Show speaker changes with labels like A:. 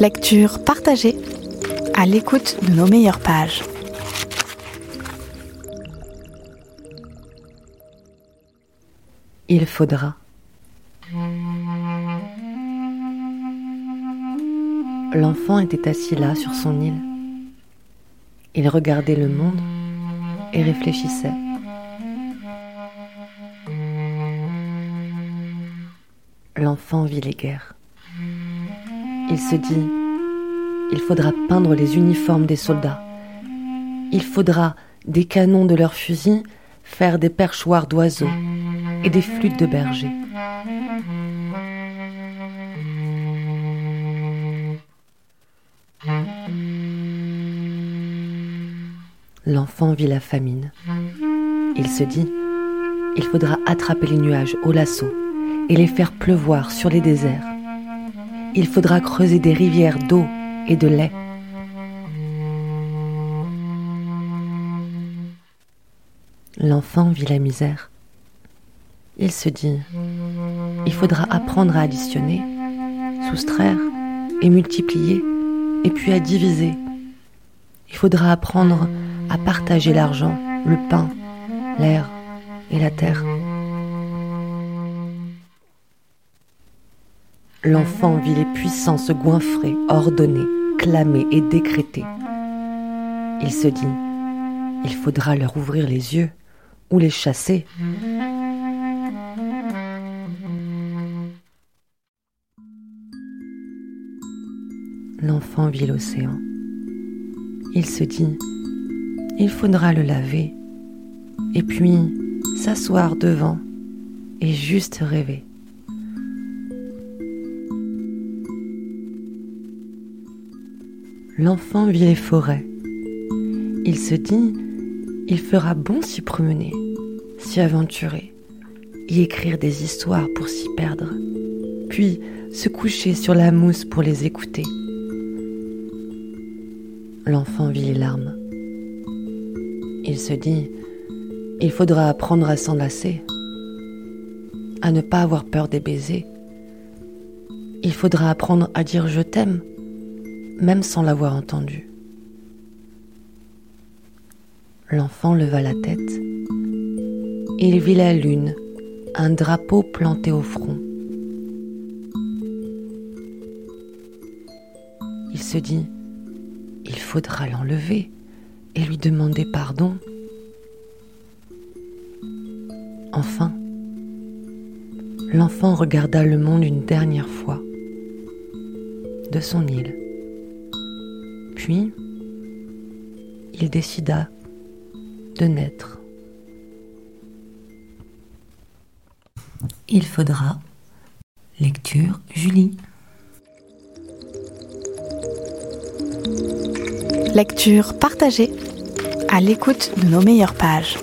A: Lecture partagée à l'écoute de nos meilleures pages.
B: Il faudra. L'enfant était assis là sur son île. Il regardait le monde et réfléchissait. L'enfant vit les guerres. Il se dit, il faudra peindre les uniformes des soldats. Il faudra des canons de leurs fusils faire des perchoirs d'oiseaux et des flûtes de bergers. L'enfant vit la famine. Il se dit, il faudra attraper les nuages au lasso et les faire pleuvoir sur les déserts. Il faudra creuser des rivières d'eau et de lait. L'enfant vit la misère. Il se dit, il faudra apprendre à additionner, soustraire et multiplier, et puis à diviser. Il faudra apprendre à partager l'argent, le pain, l'air et la terre. L'enfant vit les puissances goinfrer, ordonner, clamer et décréter. Il se dit, il faudra leur ouvrir les yeux ou les chasser. L'enfant vit l'océan. Il se dit, il faudra le laver, et puis s'asseoir devant et juste rêver. L'enfant vit les forêts. Il se dit, il fera bon s'y promener, s'y aventurer, y écrire des histoires pour s'y perdre, puis se coucher sur la mousse pour les écouter. L'enfant vit les larmes. Il se dit, il faudra apprendre à s'enlacer, à ne pas avoir peur des baisers. Il faudra apprendre à dire je t'aime, même sans l'avoir entendu. L'enfant leva la tête. Il vit la lune, un drapeau planté au front. Il se dit, il faudra l'enlever et lui demander pardon. Enfin, l'enfant regarda le monde une dernière fois de son île. Puis, il décida de naître. Il faudra lecture Julie.
A: Lecture partagée à l'écoute de nos meilleures pages.